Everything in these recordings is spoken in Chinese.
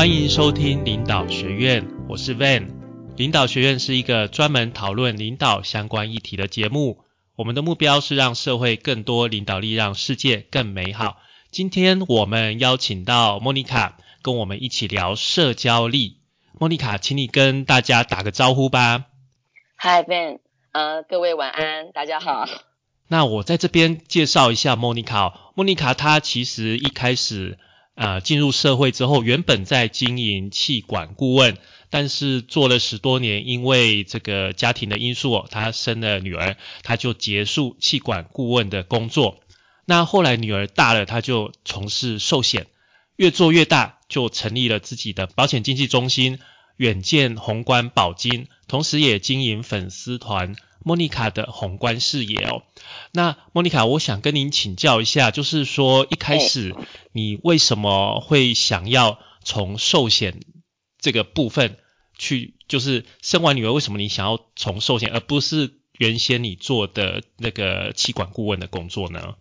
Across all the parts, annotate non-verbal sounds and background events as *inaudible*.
欢迎收听领导学院，我是 Van。领导学院是一个专门讨论领导相关议题的节目。我们的目标是让社会更多领导力，让世界更美好。今天我们邀请到莫妮卡，跟我们一起聊社交力。莫妮卡，请你跟大家打个招呼吧。Hi Van，呃，各位晚安，大家好。那我在这边介绍一下莫妮卡。莫妮卡她其实一开始呃进入社会之后，原本在经营气管顾问，但是做了十多年，因为这个家庭的因素，她生了女儿，她就结束气管顾问的工作。那后来女儿大了，她就从事寿险，越做越大，就成立了自己的保险经纪中心。远见宏观保金，同时也经营粉丝团莫妮卡的宏观视野哦。那莫妮卡，我想跟您请教一下，就是说一开始你为什么会想要从寿险这个部分去，就是生完女儿，为什么你想要从寿险，而不是原先你做的那个气管顾问的工作呢？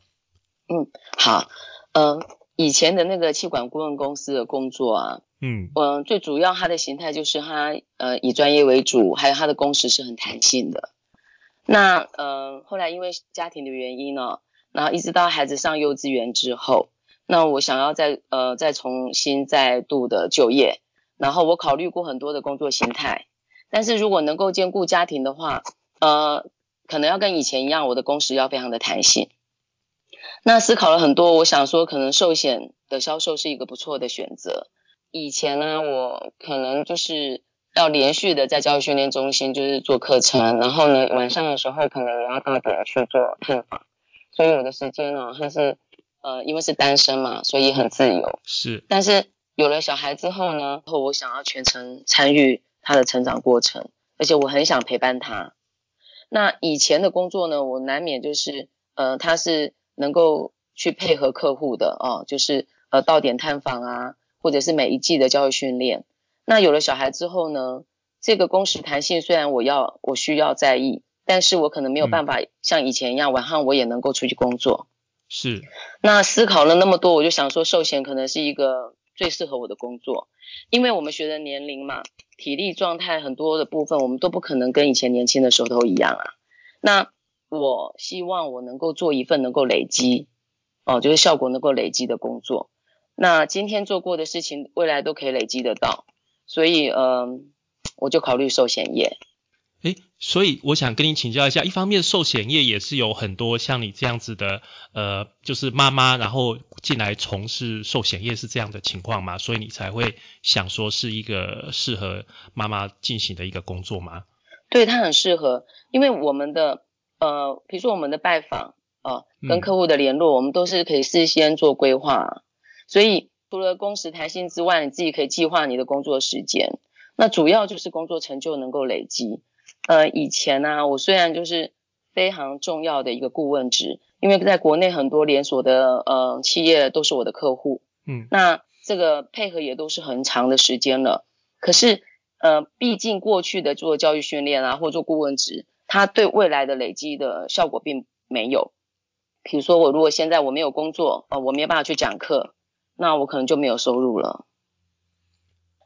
嗯，好，嗯，以前的那个气管顾问公司的工作啊。嗯，嗯，最主要它的形态就是它呃以专业为主，还有它的工时是很弹性的。那呃后来因为家庭的原因呢，然后一直到孩子上幼稚园之后，那我想要再呃再重新再度的就业，然后我考虑过很多的工作形态，但是如果能够兼顾家庭的话，呃可能要跟以前一样，我的工时要非常的弹性。那思考了很多，我想说可能寿险的销售是一个不错的选择。以前呢，我可能就是要连续的在教育训练中心就是做课程，然后呢晚上的时候可能也要到点去做探访，所以我的时间呢还是呃因为是单身嘛，所以很自由。是。但是有了小孩之后呢，后我想要全程参与他的成长过程，而且我很想陪伴他。那以前的工作呢，我难免就是呃他是能够去配合客户的哦，就是呃到点探访啊。或者是每一季的教育训练，那有了小孩之后呢，这个工时弹性虽然我要我需要在意，但是我可能没有办法像以前一样晚上我也能够出去工作。是。那思考了那么多，我就想说寿险可能是一个最适合我的工作，因为我们学的年龄嘛，体力状态很多的部分我们都不可能跟以前年轻的时候都一样啊。那我希望我能够做一份能够累积，哦，就是效果能够累积的工作。那今天做过的事情，未来都可以累积得到，所以嗯，我就考虑寿险业。诶，所以我想跟你请教一下，一方面寿险业也是有很多像你这样子的，呃，就是妈妈然后进来从事寿险业是这样的情况吗？所以你才会想说是一个适合妈妈进行的一个工作吗？对，它很适合，因为我们的呃，比如说我们的拜访啊，跟客户的联络，我们都是可以事先做规划。所以除了工时弹性之外，你自己可以计划你的工作时间。那主要就是工作成就能够累积。呃，以前呢，我虽然就是非常重要的一个顾问职，因为在国内很多连锁的呃企业都是我的客户，嗯，那这个配合也都是很长的时间了。可是呃，毕竟过去的做教育训练啊，或做顾问职，它对未来的累积的效果并没有。比如说我如果现在我没有工作，呃，我没有办法去讲课。那我可能就没有收入了。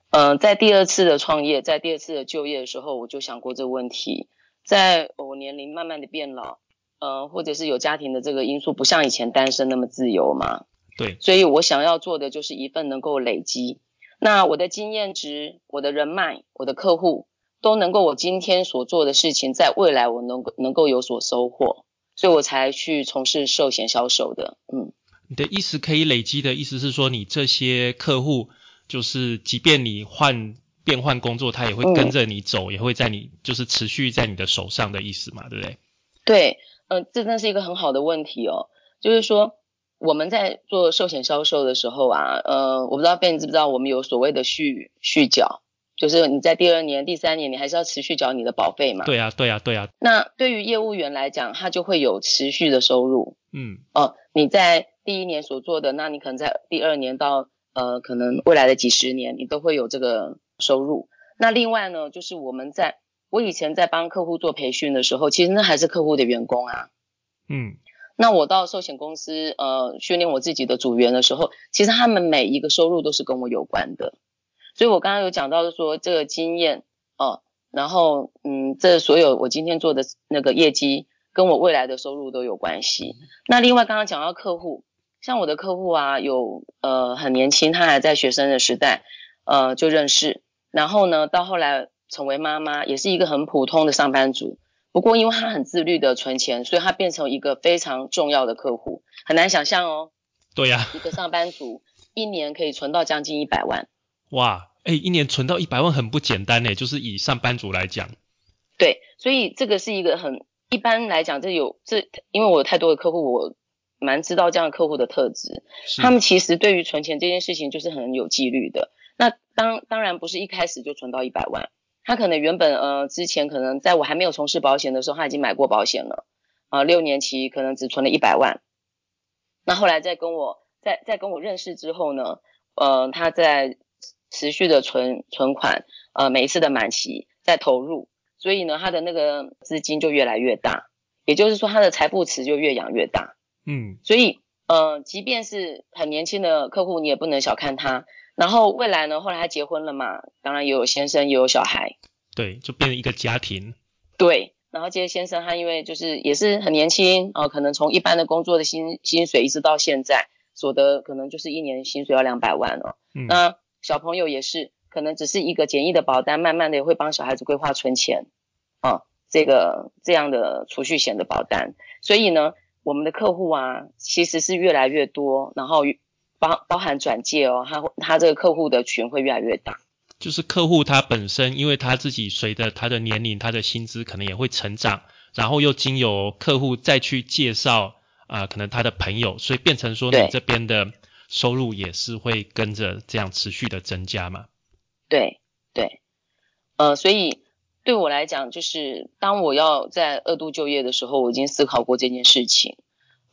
嗯，在第二次的创业，在第二次的就业的时候，我就想过这个问题。在我年龄慢慢的变老，呃，或者是有家庭的这个因素，不像以前单身那么自由嘛。对。所以我想要做的就是一份能够累积，那我的经验值、我的人脉、我的客户，都能够我今天所做的事情，在未来我能够能够有所收获，所以我才去从事寿险销售的。嗯。你的意思可以累积的意思是说，你这些客户就是即便你换变换工作，他也会跟着你走，也会在你就是持续在你的手上的意思嘛，对不对？对，呃，这真是一个很好的问题哦。就是说我们在做寿险销售的时候啊，呃，我不知道 Ben 知不知道，我们有所谓的续续缴，就是你在第二年、第三年，你还是要持续缴你的保费嘛。对啊，对啊，对啊。那对于业务员来讲，他就会有持续的收入。嗯。哦，你在。第一年所做的，那你可能在第二年到呃，可能未来的几十年，你都会有这个收入。那另外呢，就是我们在我以前在帮客户做培训的时候，其实那还是客户的员工啊。嗯。那我到寿险公司呃训练我自己的组员的时候，其实他们每一个收入都是跟我有关的。所以我刚刚有讲到说这个经验哦，然后嗯，这所有我今天做的那个业绩跟我未来的收入都有关系。那另外刚刚讲到客户，像我的客户啊，有呃很年轻，他还在学生的时代呃就认识，然后呢到后来成为妈妈，也是一个很普通的上班族。不过因为他很自律的存钱，所以他变成一个非常重要的客户，很难想象哦。对呀，一个上班族一年可以存到将近一百万。哇，哎，一年存到一百万很不简单呢，就是以上班族来讲。对，所以这个是一个很一般来讲，这有这，因为我有太多的客户，我蛮知道这样的客户的特质。他们其实对于存钱这件事情就是很有纪律的。那当当然不是一开始就存到一百万。他可能原本呃之前可能在我还没有从事保险的时候，他已经买过保险了啊，六年期可能只存了一百万。那后来在跟我在在跟我认识之后呢，呃，他在持续的存存款，呃，每一次的满期再投入，所以呢，他的那个资金就越来越大，也就是说他的财富池就越养越大。嗯，所以呃，即便是很年轻的客户，你也不能小看他。然后未来呢？后来他结婚了嘛，当然也有先生，也有小孩，对，就变成一个家庭。对，然后这些先生他因为就是也是很年轻啊，可能从一般的工作的薪薪水一直到现在所得，可能就是一年薪水要两百万哦。嗯。那小朋友也是，可能只是一个简易的保单，慢慢的也会帮小孩子规划存钱啊，这个这样的储蓄险的保单。所以呢，我们的客户啊，其实是越来越多，然后。包包含转介哦，他他这个客户的群会越来越大。就是客户他本身，因为他自己随着他的年龄，他的薪资可能也会成长，然后又经由客户再去介绍啊，可能他的朋友，所以变成说你这边的收入也是会跟着这样持续的增加嘛？对对，呃，所以对我来讲，就是当我要在二度就业的时候，我已经思考过这件事情，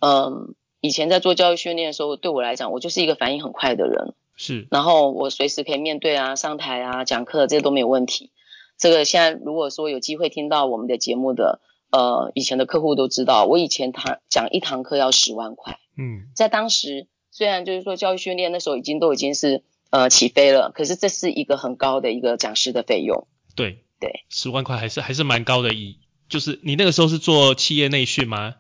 嗯。以前在做教育训练的时候，对我来讲，我就是一个反应很快的人，是。然后我随时可以面对啊，上台啊，讲课这些都没有问题。这个现在如果说有机会听到我们的节目的，呃，以前的客户都知道，我以前堂讲一堂课要十万块。嗯。在当时，虽然就是说教育训练那时候已经都已经是呃起飞了，可是这是一个很高的一个讲师的费用。对对，十万块还是还是蛮高的。以就是你那个时候是做企业内训吗？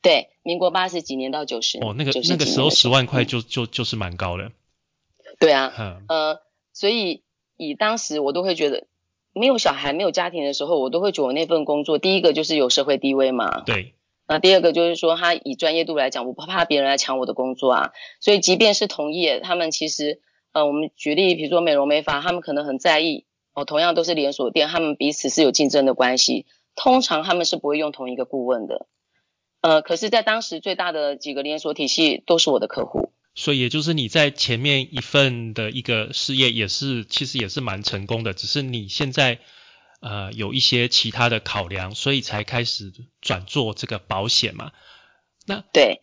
对，民国八十几年到九十哦，那个那个时候十万块就就就是蛮高的。对啊，呃，所以以当时我都会觉得，没有小孩、没有家庭的时候，我都会觉得我那份工作，第一个就是有社会地位嘛。对。那第二个就是说，他以专业度来讲，我不怕别人来抢我的工作啊。所以即便是同业，他们其实，呃，我们举例，比如说美容美发，他们可能很在意哦，同样都是连锁店，他们彼此是有竞争的关系，通常他们是不会用同一个顾问的。呃，可是，在当时最大的几个连锁体系都是我的客户，所以也就是你在前面一份的一个事业也是，其实也是蛮成功的，只是你现在呃有一些其他的考量，所以才开始转做这个保险嘛。那对，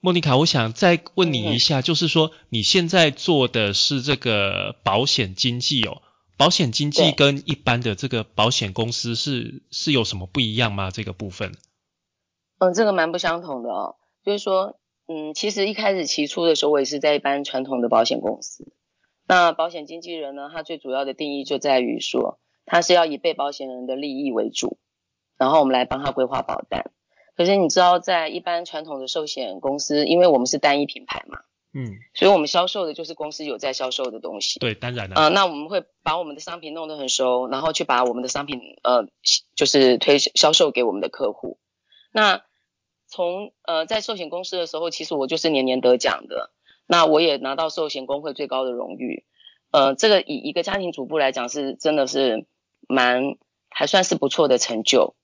莫妮卡，我想再问你一下，就是说你现在做的是这个保险经纪哦，保险经纪跟一般的这个保险公司是是有什么不一样吗？这个部分？嗯，这个蛮不相同的哦。就是说，嗯，其实一开始起初的时候，我也是在一般传统的保险公司。那保险经纪人呢，他最主要的定义就在于说，他是要以被保险人的利益为主，然后我们来帮他规划保单。可是你知道，在一般传统的寿险公司，因为我们是单一品牌嘛，嗯，所以我们销售的就是公司有在销售的东西。对，当然了。呃，那我们会把我们的商品弄得很熟，然后去把我们的商品呃，就是推销售给我们的客户。那从呃在寿险公司的时候，其实我就是年年得奖的，那我也拿到寿险工会最高的荣誉，呃，这个以一个家庭主妇来讲是真的是蛮还算是不错的成就。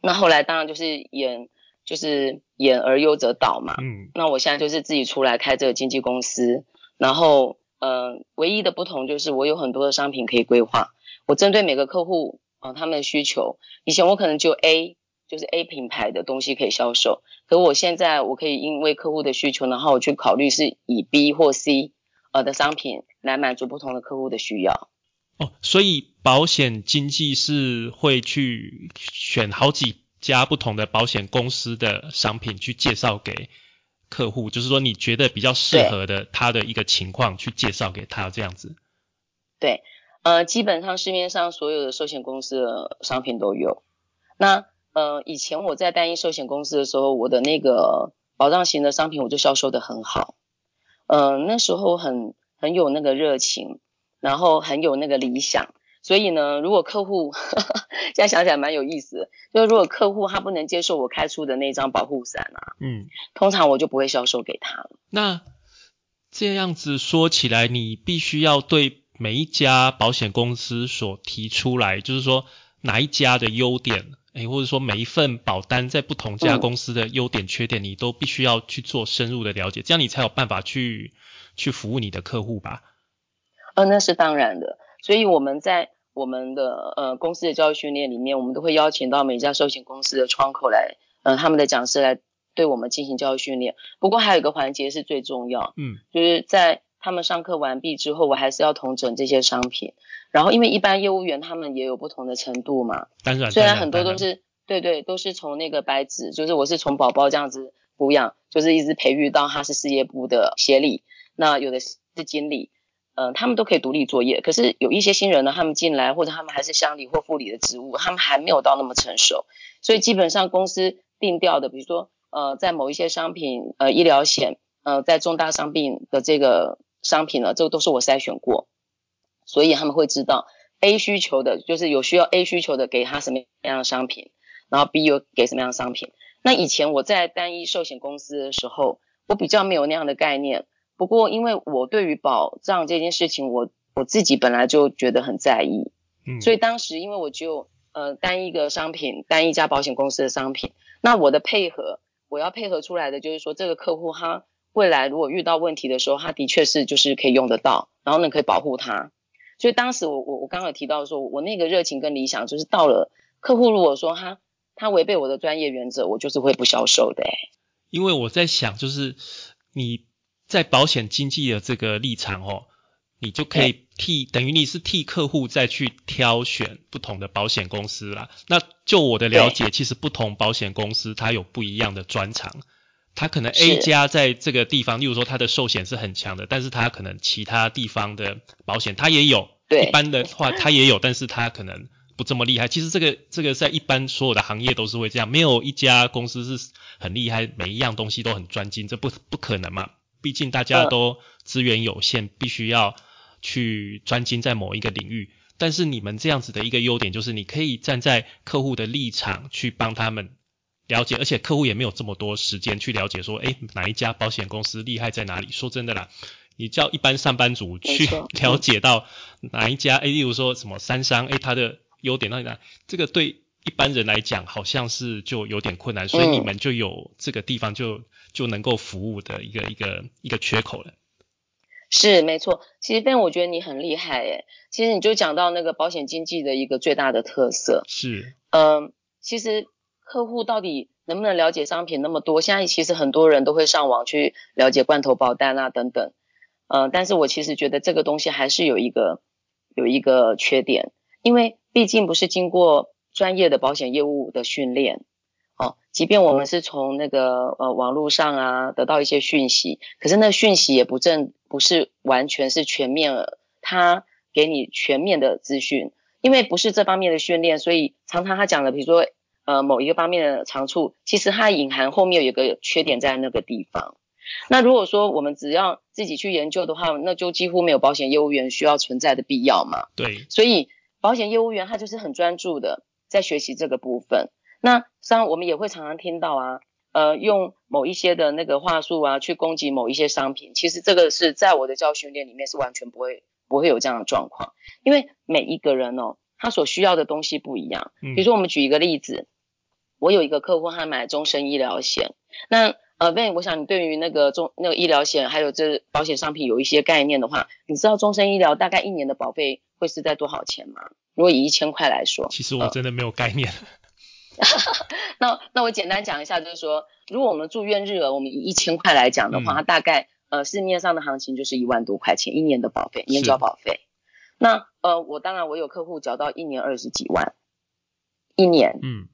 那后来当然就是演就是演而优则导嘛，嗯，那我现在就是自己出来开这个经纪公司，然后呃唯一的不同就是我有很多的商品可以规划，我针对每个客户啊他们的需求，以前我可能就 A。就是 A 品牌的东西可以销售，可我现在我可以因为客户的需求，然后我去考虑是以 B 或 C 呃的商品来满足不同的客户的需要。哦，所以保险经纪是会去选好几家不同的保险公司的商品去介绍给客户，就是说你觉得比较适合的他的一个情况去介绍给他这样子。对，呃，基本上市面上所有的寿险公司的商品都有。那呃，以前我在单一寿险公司的时候，我的那个保障型的商品我就销售的很好。嗯，那时候很很有那个热情，然后很有那个理想。所以呢，如果客户现在想起来蛮有意思，就是如果客户他不能接受我开出的那张保护伞啊，嗯，通常我就不会销售给他了。那这样子说起来，你必须要对每一家保险公司所提出来，就是说哪一家的优点，哎，或者说每一份保单在不同家公司的优点缺点，你都必须要去做深入的了解，这样你才有办法去去服务你的客户吧？呃，那是当然的。所以我们在我们的呃公司的教育训练里面，我们都会邀请到每家寿险公司的窗口来，嗯，他们的讲师来对我们进行教育训练。不过还有一个环节是最重要，嗯，就是在他们上课完毕之后，我还是要统整这些商品。然后因为一般业务员他们也有不同的程度嘛，当然，虽然很多都是对对，都是从那个白纸，就是我是从宝宝这样子抚养，就是一直培育到他是事业部的协理，那有的是经理。嗯，他们都可以独立作业，可是有一些新人呢，他们进来或者他们还是乡里或副理的职务，他们还没有到那么成熟，所以基本上公司定调的，比如说呃，在某一些商品，呃，医疗险，呃，在重大伤病的这个商品呢，这个都是我筛选过，所以他们会知道 A 需求的，就是有需要 A 需求的给他什么样的商品，然后 B 有给什么样的商品。那以前我在单一寿险公司的时候，我比较没有那样的概念。不过，因为我对于保障这件事情，我我自己本来就觉得很在意，嗯，所以当时因为我只有呃单一个商品，单一家保险公司的商品，那我的配合，我要配合出来的就是说，这个客户他未来如果遇到问题的时候，他的确是就是可以用得到，然后呢可以保护他。所以当时我我我刚刚有提到说，我那个热情跟理想，就是到了客户如果说他他违背我的专业原则，我就是会不销售的。因为我在想，就是你。在保险经纪的这个立场哦，你就可以替等于你是替客户再去挑选不同的保险公司啦。那就我的了解，其实不同保险公司它有不一样的专长，它可能 A 家在这个地方，例如说它的寿险是很强的，但是它可能其他地方的保险它也有，一般的话它也有，但是它可能不这么厉害。其实这个这个在一般所有的行业都是会这样，没有一家公司是很厉害，每一样东西都很专精，这不不可能嘛。毕竟大家都资源有限，必须要去专精在某一个领域。但是你们这样子的一个优点就是，你可以站在客户的立场去帮他们了解，而且客户也没有这么多时间去了解说，哎，哪一家保险公司厉害在哪里？说真的啦，你叫一般上班族去 *laughs* 了解到哪一家，哎，例如说什么三商，哎，它的优点那里呢？这个对一般人来讲好像是就有点困难，所以你们就有这个地方就。就能够服务的一个一个一个缺口了。是没错，其实但我觉得你很厉害诶。其实你就讲到那个保险经纪的一个最大的特色是，嗯，其实客户到底能不能了解商品那么多？现在其实很多人都会上网去了解罐头保单啊等等，嗯，但是我其实觉得这个东西还是有一个有一个缺点，因为毕竟不是经过专业的保险业务的训练。哦，即便我们是从那个呃网络上啊得到一些讯息，可是那讯息也不正，不是完全是全面，他给你全面的资讯，因为不是这方面的训练，所以常常他讲的，比如说呃某一个方面的长处，其实它隐含后面有个缺点在那个地方。那如果说我们只要自己去研究的话，那就几乎没有保险业务员需要存在的必要嘛。对，所以保险业务员他就是很专注的在学习这个部分。那商我们也会常常听到啊，呃，用某一些的那个话术啊，去攻击某一些商品。其实这个是在我的教训练里面是完全不会不会有这样的状况，因为每一个人哦，他所需要的东西不一样。比如说我们举一个例子，我有一个客户他买终身医疗险，那呃，Van，我想你对于那个中那个医疗险还有这保险商品有一些概念的话，你知道终身医疗大概一年的保费会是在多少钱吗？如果以一千块来说，其实我真的没有概念。*laughs* 那那我简单讲一下，就是说，如果我们住院日额，我们以一千块来讲的话，它大概呃市面上的行情就是一万多块钱一年的保费，年交保费。那呃我当然我有客户缴到一年二十几万，一年，嗯，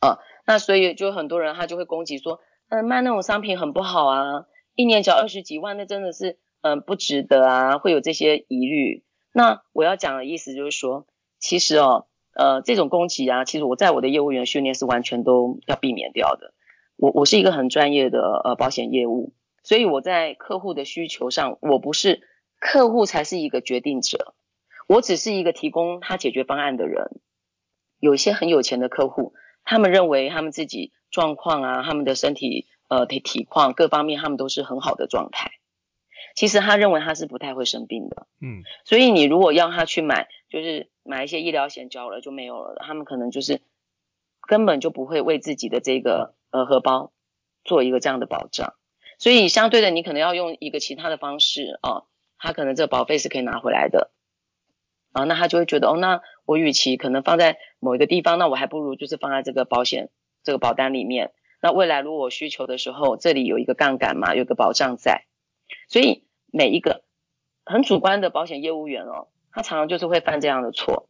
啊，那所以就很多人他就会攻击说，嗯卖那种商品很不好啊，一年缴二十几万，那真的是嗯不值得啊，会有这些疑虑。那我要讲的意思就是说，其实哦，呃，这种攻击啊，其实我在我的业务员训练是完全都要避免掉的。我我是一个很专业的呃保险业务，所以我在客户的需求上，我不是客户才是一个决定者，我只是一个提供他解决方案的人。有一些很有钱的客户，他们认为他们自己状况啊，他们的身体呃体体况各方面，他们都是很好的状态。其实他认为他是不太会生病的，嗯，所以你如果要他去买，就是买一些医疗险交了就没有了，他们可能就是根本就不会为自己的这个呃荷包做一个这样的保障。所以相对的，你可能要用一个其他的方式啊，他可能这个保费是可以拿回来的啊，那他就会觉得哦，那我与其可能放在某一个地方，那我还不如就是放在这个保险这个保单里面。那未来如果我需求的时候，这里有一个杠杆嘛，有个保障在，所以。每一个很主观的保险业务员哦，他常常就是会犯这样的错。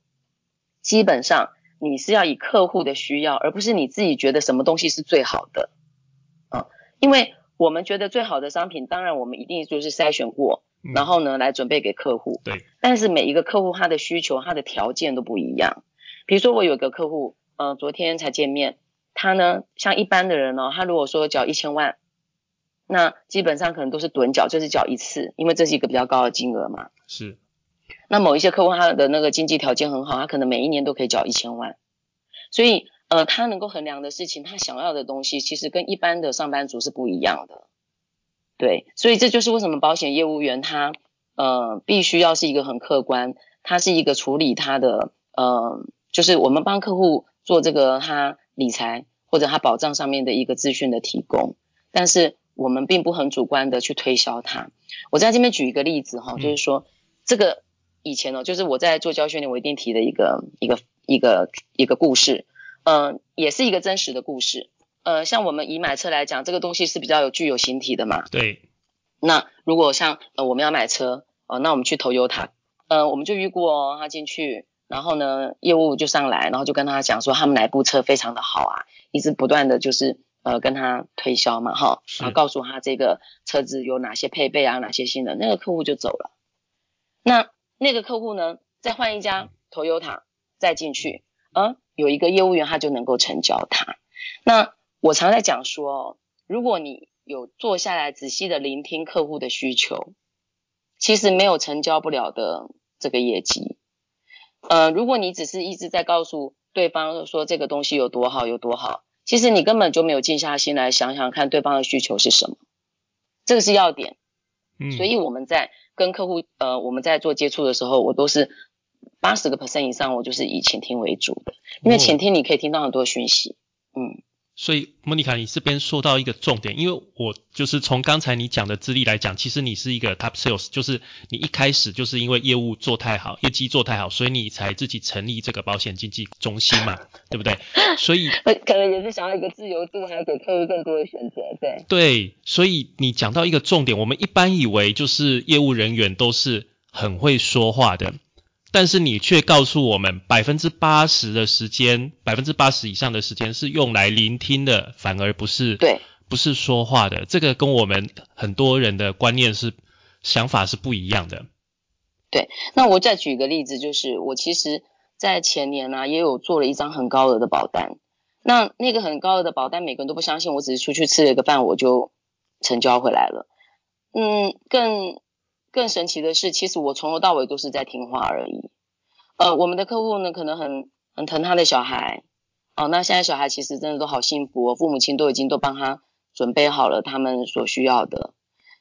基本上你是要以客户的需要，而不是你自己觉得什么东西是最好的啊。因为我们觉得最好的商品，当然我们一定就是筛选过，然后呢来准备给客户。对。但是每一个客户他的需求、他的条件都不一样。比如说我有个客户，呃，昨天才见面，他呢像一般的人哦，他如果说缴一千万。那基本上可能都是趸缴，就是缴一次，因为这是一个比较高的金额嘛。是。那某一些客户他的那个经济条件很好，他可能每一年都可以缴一千万，所以呃，他能够衡量的事情，他想要的东西，其实跟一般的上班族是不一样的。对，所以这就是为什么保险业务员他呃必须要是一个很客观，他是一个处理他的呃，就是我们帮客户做这个他理财或者他保障上面的一个资讯的提供，但是。我们并不很主观的去推销它。我在这边举一个例子哈，就是说这个以前呢，就是我在做教训练，我一定提的一个一个一个一个故事，嗯，也是一个真实的故事。呃，像我们以买车来讲，这个东西是比较有具有形体的嘛。对。那如果像呃我们要买车，呃，那我们去投邮塔，呃，我们就预估哦他进去，然后呢业务就上来，然后就跟他讲说他们哪部车非常的好啊，一直不断的就是。呃，跟他推销嘛，哈，然后告诉他这个车子有哪些配备啊，哪些性能，那个客户就走了。那那个客户呢，再换一家 Toyota 再进去，嗯，有一个业务员他就能够成交他。那我常在讲说，如果你有坐下来仔细的聆听客户的需求，其实没有成交不了的这个业绩。呃，如果你只是一直在告诉对方说这个东西有多好有多好。其实你根本就没有静下心来想想看对方的需求是什么，这个是要点。嗯，所以我们在跟客户呃我们在做接触的时候，我都是八十个 percent 以上，我就是以倾听为主的，因为倾听你可以听到很多讯息。嗯。所以莫妮卡，你这边说到一个重点，因为我就是从刚才你讲的资历来讲，其实你是一个 top sales，就是你一开始就是因为业务做太好，业绩做太好，所以你才自己成立这个保险经纪中心嘛，对不对？*laughs* 所以可能也是想要一个自由度，还要给客户更多的选择，对。对，所以你讲到一个重点，我们一般以为就是业务人员都是很会说话的。但是你却告诉我们，百分之八十的时间，百分之八十以上的时间是用来聆听的，反而不是对，不是说话的。这个跟我们很多人的观念是想法是不一样的。对，那我再举个例子，就是我其实在前年呢，也有做了一张很高额的保单。那那个很高额的保单，每个人都不相信，我只是出去吃了一个饭，我就成交回来了。嗯，更。更神奇的是，其实我从头到尾都是在听话而已。呃，我们的客户呢，可能很很疼他的小孩，哦，那现在小孩其实真的都好幸福哦，父母亲都已经都帮他准备好了他们所需要的。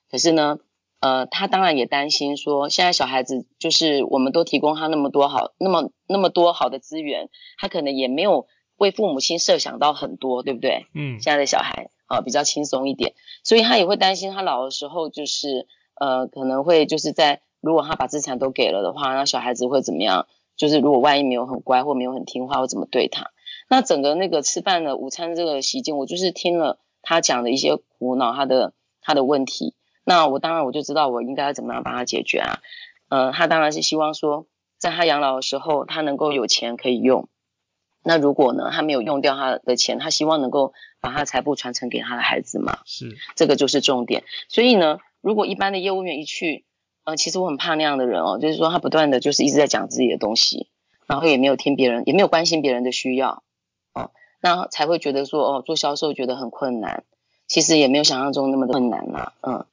可是呢，呃，他当然也担心说，现在小孩子就是我们都提供他那么多好，那么那么多好的资源，他可能也没有为父母亲设想到很多，对不对？嗯。现在的小孩啊，比较轻松一点，所以他也会担心他老的时候就是。呃，可能会就是在如果他把资产都给了的话，那小孩子会怎么样？就是如果万一没有很乖或没有很听话，会怎么对他？那整个那个吃饭的午餐这个席间，我就是听了他讲的一些苦恼，他的他的问题。那我当然我就知道我应该要怎么样帮他解决啊。呃，他当然是希望说，在他养老的时候，他能够有钱可以用。那如果呢，他没有用掉他的钱，他希望能够把他财富传承给他的孩子嘛？是，这个就是重点。所以呢。如果一般的业务员一去，呃，其实我很怕那样的人哦，就是说他不断的就是一直在讲自己的东西，然后也没有听别人，也没有关心别人的需要，哦，那才会觉得说哦，做销售觉得很困难，其实也没有想象中那么的困难啦，嗯。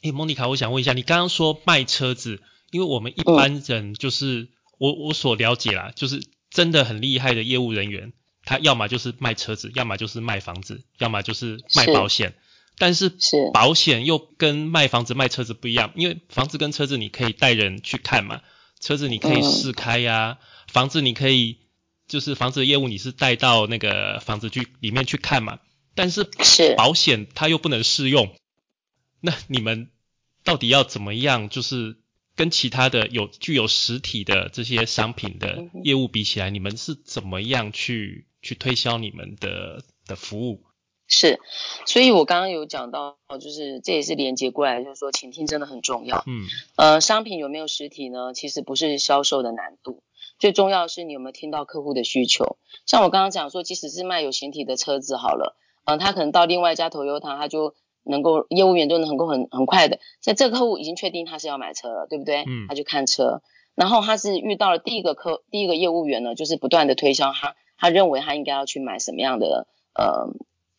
诶，莫妮卡，我想问一下，你刚刚说卖车子，因为我们一般人就是我我所了解啦，就是真的很厉害的业务人员，他要么就是卖车子，要么就是卖房子，要么就是卖保险。但是保险又跟卖房子卖车子不一样，因为房子跟车子你可以带人去看嘛，车子你可以试开呀，房子你可以就是房子的业务你是带到那个房子去里面去看嘛，但是保险它又不能试用，那你们到底要怎么样？就是跟其他的有具有实体的这些商品的业务比起来，你们是怎么样去去推销你们的的服务？是，所以我刚刚有讲到，就是这也是连接过来，就是说倾听真的很重要。嗯，呃，商品有没有实体呢？其实不是销售的难度，最重要的是你有没有听到客户的需求。像我刚刚讲说，即使是卖有形体的车子好了，嗯，他可能到另外一家 Toyota，他就能够业务员都能够很很快的，在这个客户已经确定他是要买车了，对不对？嗯，他去看车，然后他是遇到了第一个客第一个业务员呢，就是不断的推销他，他认为他应该要去买什么样的呃。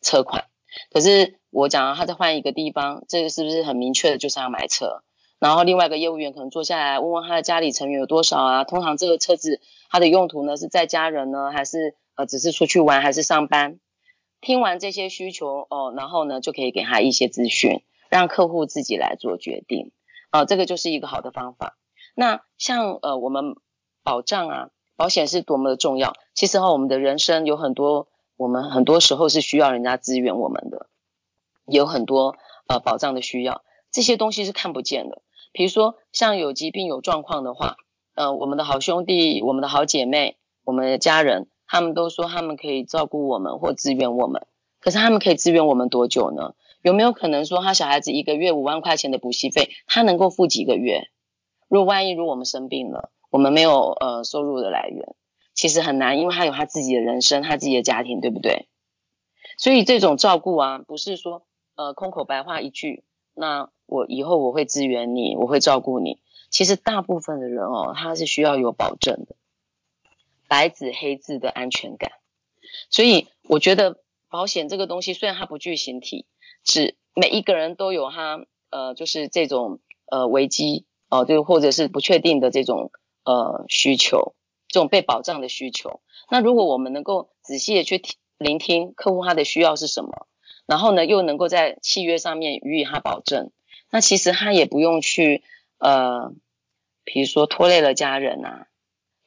车款，可是我讲他在换一个地方，这个是不是很明确的就是要买车？然后另外一个业务员可能坐下来问问他的家里成员有多少啊？通常这个车子它的用途呢是在家人呢，还是呃只是出去玩，还是上班？听完这些需求哦，然后呢就可以给他一些资讯，让客户自己来做决定啊，这个就是一个好的方法。那像呃我们保障啊，保险是多么的重要。其实哈，我们的人生有很多。我们很多时候是需要人家支援我们的，有很多呃保障的需要，这些东西是看不见的。比如说像有疾病有状况的话，呃，我们的好兄弟、我们的好姐妹、我们的家人，他们都说他们可以照顾我们或支援我们，可是他们可以支援我们多久呢？有没有可能说他小孩子一个月五万块钱的补习费，他能够付几个月？如果万一如果我们生病了，我们没有呃收入的来源。其实很难，因为他有他自己的人生，他自己的家庭，对不对？所以这种照顾啊，不是说呃空口白话一句，那我以后我会支援你，我会照顾你。其实大部分的人哦，他是需要有保证的，白纸黑字的安全感。所以我觉得保险这个东西，虽然它不具形体，是每一个人都有他呃，就是这种呃危机哦，就或者是不确定的这种呃需求。这种被保障的需求，那如果我们能够仔细的去听聆听客户他的需要是什么，然后呢又能够在契约上面予以他保证，那其实他也不用去呃，比如说拖累了家人啊，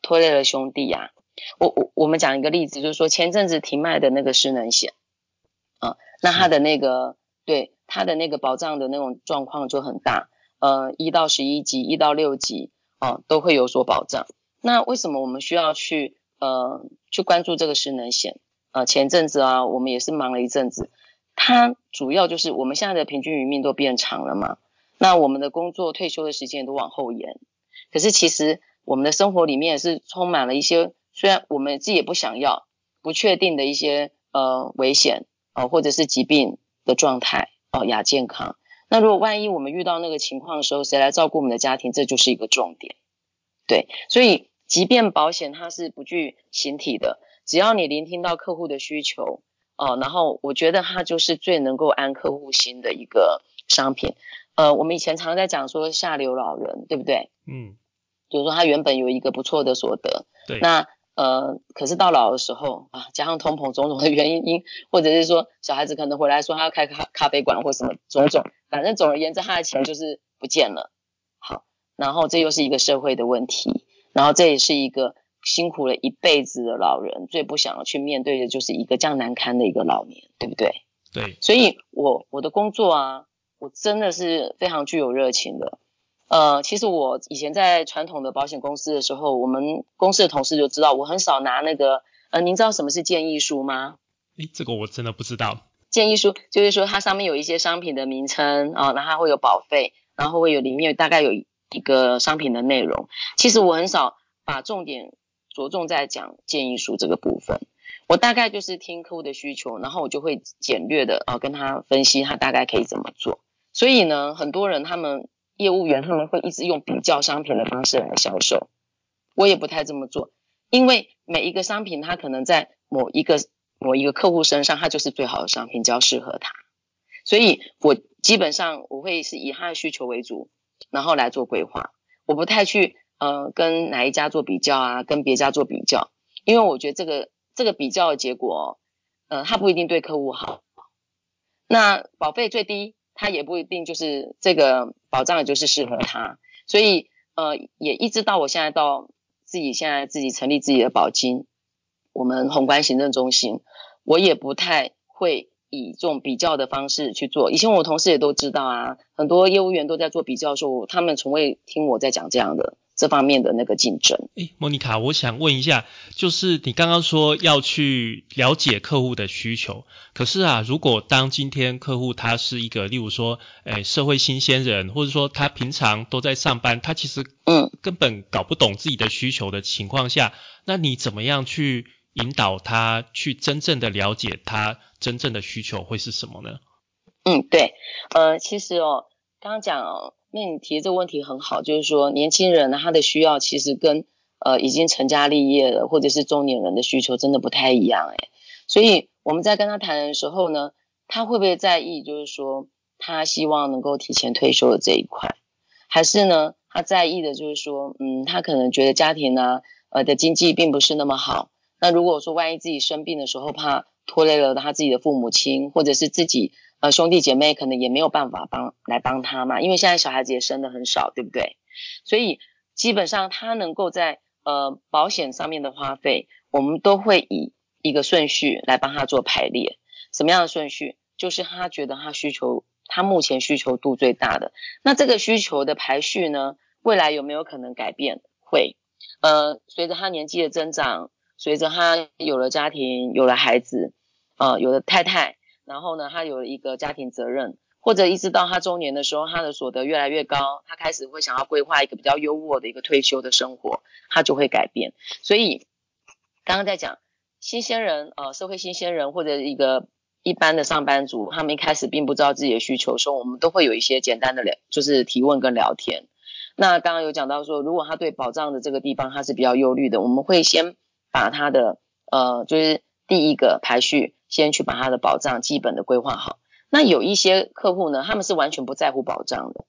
拖累了兄弟呀。我我我们讲一个例子，就是说前阵子停卖的那个失能险啊，那他的那个对他的那个保障的那种状况就很大，呃，一到十一级，一到六级啊都会有所保障。那为什么我们需要去呃去关注这个失能险？呃，前阵子啊，我们也是忙了一阵子。它主要就是我们现在的平均余命都变长了嘛，那我们的工作退休的时间也都往后延。可是其实我们的生活里面也是充满了一些，虽然我们自己也不想要、不确定的一些呃危险哦，或者是疾病的状态哦，亚健康。那如果万一我们遇到那个情况的时候，谁来照顾我们的家庭？这就是一个重点。对，所以。即便保险它是不具形体的，只要你聆听到客户的需求，哦，然后我觉得它就是最能够安客户心的一个商品。呃，我们以前常在讲说下流老人，对不对？嗯，就是说他原本有一个不错的所得，对，那呃，可是到老的时候啊，加上通膨种种的原因，或者是说小孩子可能回来说他要开咖咖啡馆或什么种种，反正总而言之，他的钱就是不见了。好，然后这又是一个社会的问题。然后这也是一个辛苦了一辈子的老人最不想要去面对的，就是一个这样难堪的一个老年，对不对？对。所以，我我的工作啊，我真的是非常具有热情的。呃，其实我以前在传统的保险公司的时候，我们公司的同事就知道我很少拿那个。呃，您知道什么是建议书吗？诶，这个我真的不知道。建议书就是说，它上面有一些商品的名称啊，那它会有保费，然后会有里面大概有。一个商品的内容，其实我很少把重点着重在讲建议书这个部分。我大概就是听客户的需求，然后我就会简略的啊跟他分析他大概可以怎么做。所以呢，很多人他们业务员他们会一直用比较商品的方式来销售，我也不太这么做，因为每一个商品它可能在某一个某一个客户身上，它就是最好的商品，只要适合他，所以我基本上我会是以他的需求为主，然后来做规划，我不太去呃跟哪一家做比较啊，跟别家做比较，因为我觉得这个这个比较的结果，呃，它不一定对客户好，那保费最低。他也不一定就是这个保障，就是适合他，所以呃，也一直到我现在到自己现在自己成立自己的保金，我们宏观行政中心，我也不太会以这种比较的方式去做。以前我同事也都知道啊，很多业务员都在做比较的时候，他们从未听我在讲这样的。这方面的那个竞争。诶，莫妮卡，我想问一下，就是你刚刚说要去了解客户的需求，可是啊，如果当今天客户他是一个，例如说，诶，社会新鲜人，或者说他平常都在上班，他其实嗯根本搞不懂自己的需求的情况下，那你怎么样去引导他去真正的了解他真正的需求会是什么呢？嗯，对，呃，其实哦，刚刚讲。那你提这个问题很好，就是说年轻人他的需要其实跟呃已经成家立业了或者是中年人的需求真的不太一样诶。所以我们在跟他谈的时候呢，他会不会在意就是说他希望能够提前退休的这一块，还是呢他在意的就是说嗯他可能觉得家庭呢呃的经济并不是那么好，那如果说万一自己生病的时候怕拖累了他自己的父母亲或者是自己。呃，兄弟姐妹可能也没有办法帮来帮他嘛，因为现在小孩子也生的很少，对不对？所以基本上他能够在呃保险上面的花费，我们都会以一个顺序来帮他做排列。什么样的顺序？就是他觉得他需求，他目前需求度最大的。那这个需求的排序呢，未来有没有可能改变？会。呃，随着他年纪的增长，随着他有了家庭，有了孩子，呃，有了太太。然后呢，他有了一个家庭责任，或者一直到他中年的时候，他的所得越来越高，他开始会想要规划一个比较优渥的一个退休的生活，他就会改变。所以刚刚在讲新鲜人，呃，社会新鲜人或者一个一般的上班族，他们一开始并不知道自己的需求，时候我们都会有一些简单的聊，就是提问跟聊天。那刚刚有讲到说，如果他对保障的这个地方他是比较忧虑的，我们会先把他的呃，就是第一个排序。先去把他的保障基本的规划好。那有一些客户呢，他们是完全不在乎保障的，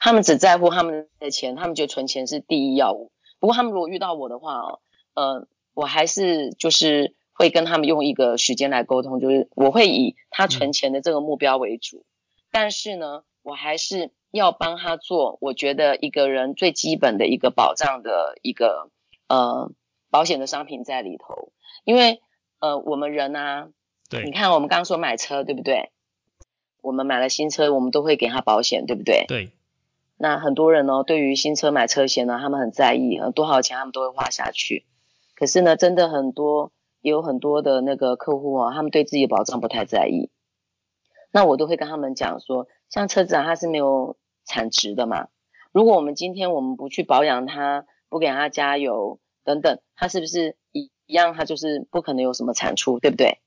他们只在乎他们的钱，他们觉得存钱是第一要务。不过他们如果遇到我的话哦，呃，我还是就是会跟他们用一个时间来沟通，就是我会以他存钱的这个目标为主，但是呢，我还是要帮他做，我觉得一个人最基本的一个保障的一个呃保险的商品在里头，因为呃我们人啊。你看，我们刚刚说买车，对不对？我们买了新车，我们都会给他保险，对不对？对。那很多人呢，对于新车买车险呢，他们很在意，多少钱他们都会花下去。可是呢，真的很多，也有很多的那个客户啊，他们对自己的保障不太在意。那我都会跟他们讲说，像车子啊，它是没有产值的嘛。如果我们今天我们不去保养它，不给它加油等等，它是不是一一样？它就是不可能有什么产出，对不对？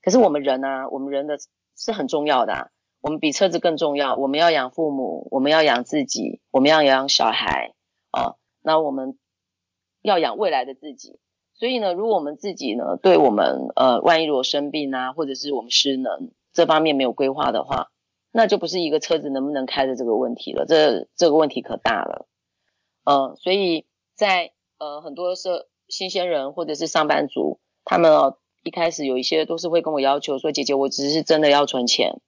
可是我们人呢，我们人的是很重要的，我们比车子更重要。我们要养父母，我们要养自己，我们要养小孩啊。那我们要养未来的自己。所以呢，如果我们自己呢，对我们呃，万一如果生病啊，或者是我们失能这方面没有规划的话，那就不是一个车子能不能开的这个问题了。这这个问题可大了。嗯，所以在呃很多是新鲜人或者是上班族，他们哦。一开始有一些都是会跟我要求说：“姐姐，我只是真的要存钱，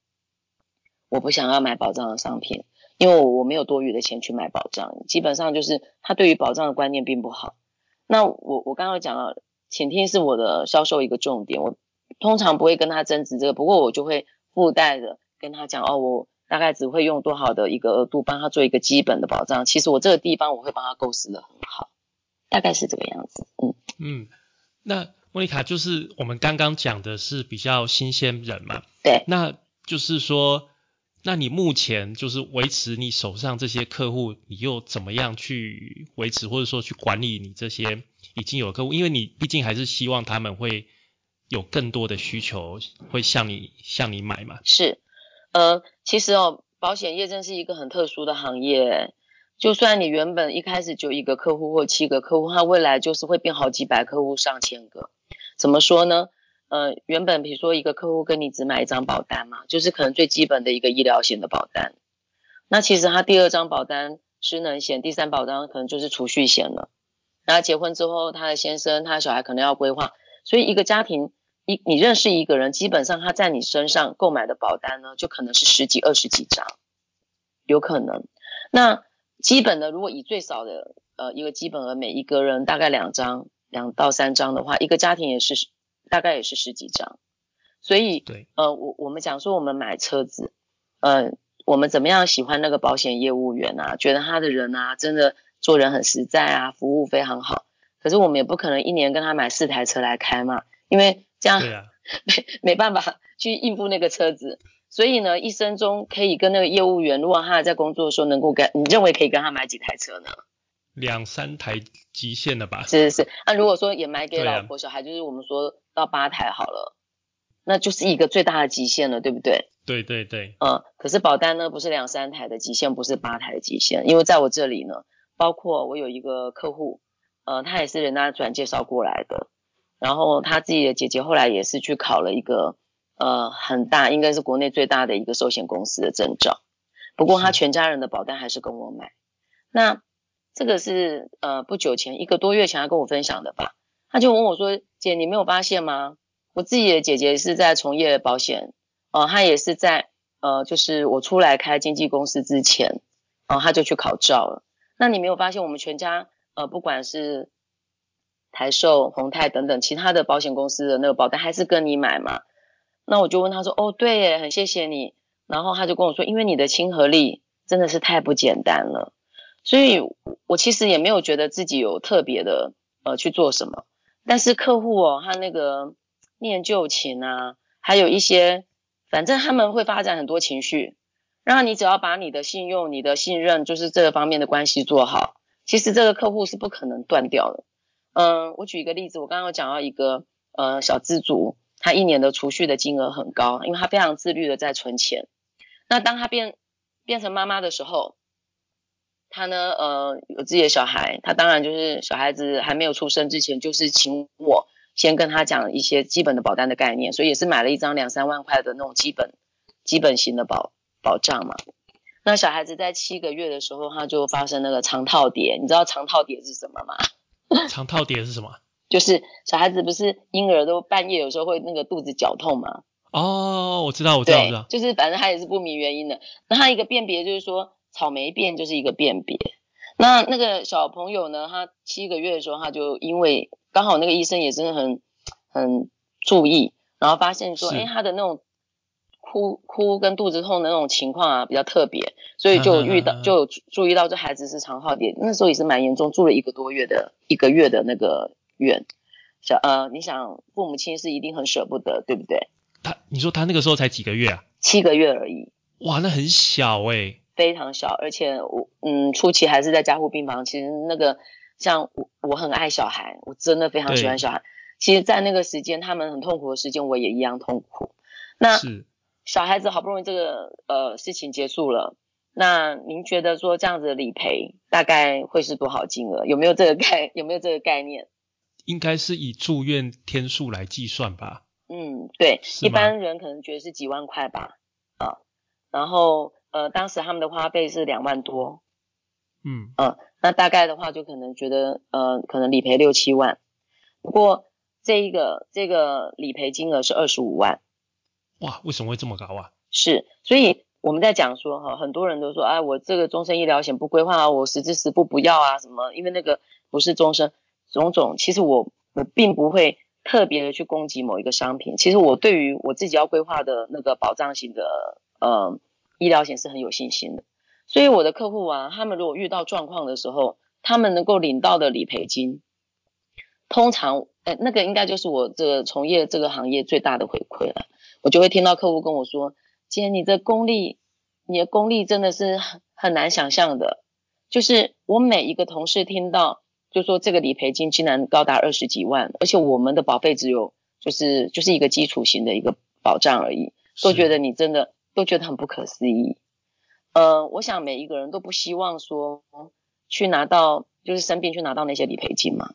我不想要买保障的商品，因为我我没有多余的钱去买保障。基本上就是他对于保障的观念并不好。那我我刚刚讲了，倾听是我的销售一个重点，我通常不会跟他争执这个，不过我就会附带的跟他讲哦，我大概只会用多少的一个额度帮他做一个基本的保障。其实我这个地方我会帮他构思的很好，大概是这个样子。嗯嗯，那。莫妮卡，就是我们刚刚讲的是比较新鲜人嘛？对。那就是说，那你目前就是维持你手上这些客户，你又怎么样去维持或者说去管理你这些已经有客户？因为你毕竟还是希望他们会有更多的需求，会向你向你买嘛？是。呃，其实哦，保险业真是一个很特殊的行业。就算你原本一开始就一个客户或七个客户，他未来就是会变好几百客户、上千个。怎么说呢？呃，原本比如说一个客户跟你只买一张保单嘛，就是可能最基本的一个医疗险的保单。那其实他第二张保单失能险，第三保单可能就是储蓄险了。然后结婚之后，他的先生、他的小孩可能要规划，所以一个家庭一你认识一个人，基本上他在你身上购买的保单呢，就可能是十几、二十几张，有可能。那基本的，如果以最少的呃一个基本额，每一个人大概两张，两到三张的话，一个家庭也是大概也是十几张。所以，对，呃，我我们讲说我们买车子，呃，我们怎么样喜欢那个保险业务员啊？觉得他的人啊，真的做人很实在啊，服务非常好。可是我们也不可能一年跟他买四台车来开嘛，因为这样没 *laughs* 没办法去应付那个车子。所以呢，一生中可以跟那个业务员，如果他在工作的时候能够跟，你认为可以跟他买几台车呢？两三台极限了吧？是是是。那如果说也买给老婆小孩，就是我们说到八台好了，那就是一个最大的极限了，对不对？对对对。嗯，可是保单呢，不是两三台的极限，不是八台的极限，因为在我这里呢，包括我有一个客户，呃，他也是人家转介绍过来的，然后他自己的姐姐后来也是去考了一个。呃，很大，应该是国内最大的一个寿险公司的证照。不过他全家人的保单还是跟我买。那这个是呃不久前一个多月前他跟我分享的吧？他就问我说：“姐，你没有发现吗？我自己的姐姐是在从业保险，呃，她也是在呃，就是我出来开经纪公司之前，然后她就去考照了。那你没有发现我们全家呃，不管是台寿、宏泰等等其他的保险公司的那个保单，还是跟你买吗？”那我就问他说：“哦，对耶，很谢谢你。”然后他就跟我说：“因为你的亲和力真的是太不简单了，所以我其实也没有觉得自己有特别的呃去做什么。但是客户哦，他那个念旧情啊，还有一些，反正他们会发展很多情绪。然后你只要把你的信用、你的信任，就是这个方面的关系做好，其实这个客户是不可能断掉的。嗯，我举一个例子，我刚刚有讲到一个呃小资族。他一年的储蓄的金额很高，因为他非常自律的在存钱。那当他变变成妈妈的时候，他呢，呃，有自己的小孩，他当然就是小孩子还没有出生之前，就是请我先跟他讲一些基本的保单的概念，所以也是买了一张两三万块的那种基本基本型的保保障嘛。那小孩子在七个月的时候，他就发生那个肠套叠，你知道肠套叠是什么吗？*laughs* 肠套叠是什么？就是小孩子不是婴儿都半夜有时候会那个肚子绞痛嘛？哦，我知道，我知道，我知道。就是反正他也是不明原因的。那他一个辨别就是说草莓便就是一个辨别。那那个小朋友呢，他七个月的时候他就因为刚好那个医生也真的很很注意，然后发现说，哎，他的那种哭哭跟肚子痛的那种情况啊比较特别，所以就遇到 *laughs* 就注意到这孩子是肠套点，那时候也是蛮严重，住了一个多月的一个月的那个。远，小呃，你想父母亲是一定很舍不得，对不对？他，你说他那个时候才几个月啊？七个月而已。哇，那很小哎。非常小，而且我嗯，初期还是在加护病房。其实那个像我，我很爱小孩，我真的非常喜欢小孩。其实，在那个时间，他们很痛苦的时间，我也一样痛苦。那小孩子好不容易这个呃事情结束了，那您觉得说这样子的理赔大概会是多少金额？有没有这个概有没有这个概念？应该是以住院天数来计算吧。嗯，对，一般人可能觉得是几万块吧。啊，然后呃，当时他们的花费是两万多。嗯嗯，那大概的话就可能觉得呃，可能理赔六七万。不过这一个这个理赔金额是二十五万。哇，为什么会这么高啊？是，所以我们在讲说哈，很多人都说，哎，我这个终身医疗险不规划啊，我实支实付不要啊，什么？因为那个不是终身。种种，其实我我并不会特别的去攻击某一个商品。其实我对于我自己要规划的那个保障型的呃医疗险是很有信心的。所以我的客户啊，他们如果遇到状况的时候，他们能够领到的理赔金，通常呃那个应该就是我这个从业这个行业最大的回馈了。我就会听到客户跟我说：“姐，你的功力，你的功力真的是很很难想象的。”就是我每一个同事听到。就说这个理赔金竟然高达二十几万，而且我们的保费只有就是就是一个基础型的一个保障而已，都觉得你真的都觉得很不可思议。呃，我想每一个人都不希望说去拿到就是生病去拿到那些理赔金嘛。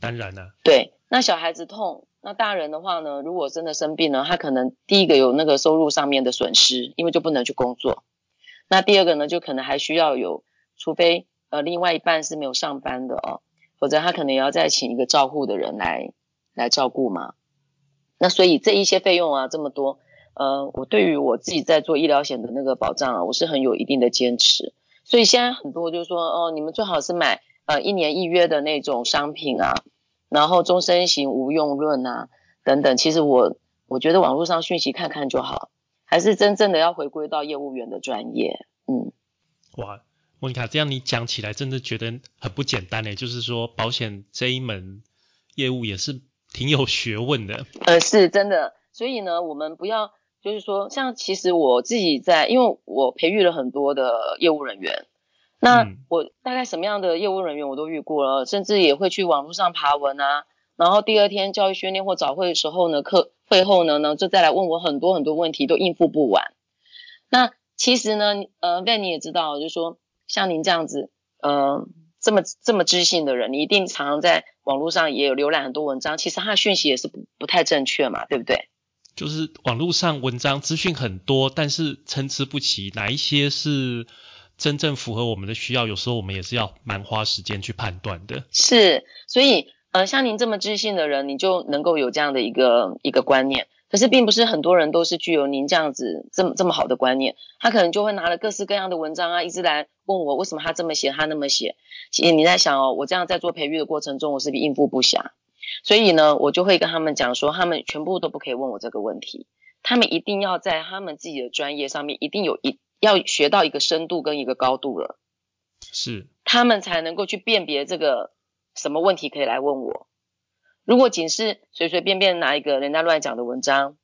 当然了。对，那小孩子痛，那大人的话呢，如果真的生病了，他可能第一个有那个收入上面的损失，因为就不能去工作。那第二个呢，就可能还需要有，除非呃另外一半是没有上班的哦，否则他可能也要再请一个照护的人来来照顾嘛。那所以这一些费用啊这么多，呃，我对于我自己在做医疗险的那个保障啊，我是很有一定的坚持。所以现在很多就是说，哦，你们最好是买呃一年一约的那种商品啊，然后终身型无用论啊等等。其实我我觉得网络上讯息看看就好。还是真正的要回归到业务员的专业，嗯，哇，莫妮卡，这样你讲起来真的觉得很不简单诶，就是说保险这一门业务也是挺有学问的。呃，是真的，所以呢，我们不要就是说，像其实我自己在，因为我培育了很多的业务人员，那我大概什么样的业务人员我都遇过了，甚至也会去网络上爬文啊。然后第二天教育训练或早会的时候呢，课会后呢呢就再来问我很多很多问题，都应付不完。那其实呢，呃，Ben 你也知道，就是说像您这样子，呃，这么这么知性的人，你一定常常在网络上也有浏览很多文章，其实他的讯息也是不不太正确嘛，对不对？就是网络上文章资讯很多，但是参差不齐，哪一些是真正符合我们的需要，有时候我们也是要蛮花时间去判断的。是，所以。呃，像您这么知性的人，你就能够有这样的一个一个观念。可是，并不是很多人都是具有您这样子这么这么好的观念。他可能就会拿了各式各样的文章啊，一直来问我为什么他这么写，他那么写。其实你在想哦，我这样在做培育的过程中，我是不是应付不暇？所以呢，我就会跟他们讲说，他们全部都不可以问我这个问题。他们一定要在他们自己的专业上面，一定有一要学到一个深度跟一个高度了，是，他们才能够去辨别这个。什么问题可以来问我？如果仅是随随便便拿一个人家乱讲的文章，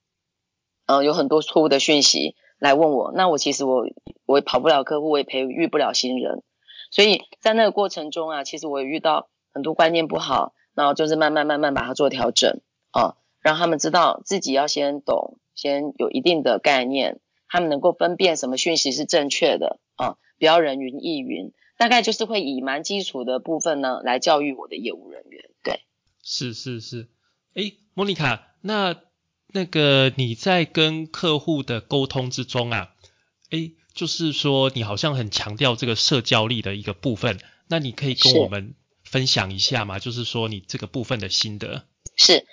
呃，有很多错误的讯息来问我，那我其实我我也跑不了客户，我也培育不了新人。所以在那个过程中啊，其实我也遇到很多观念不好，然后就是慢慢慢慢把它做调整啊，让他们知道自己要先懂，先有一定的概念，他们能够分辨什么讯息是正确的啊，不要人云亦云。大概就是会以蛮基础的部分呢来教育我的业务人员，对，是是是，哎，莫妮卡，那那个你在跟客户的沟通之中啊，哎，就是说你好像很强调这个社交力的一个部分，那你可以跟我们分享一下吗？就是说你这个部分的心得。是，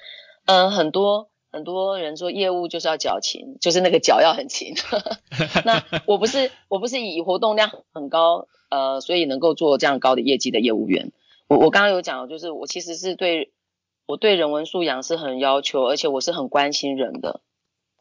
嗯，很多很多人说业务就是要脚勤，就是那个脚要很勤。*laughs* 那我不是我不是以活动量很高。呃，所以能够做这样高的业绩的业务员，我我刚刚有讲，就是我其实是对我对人文素养是很要求，而且我是很关心人的，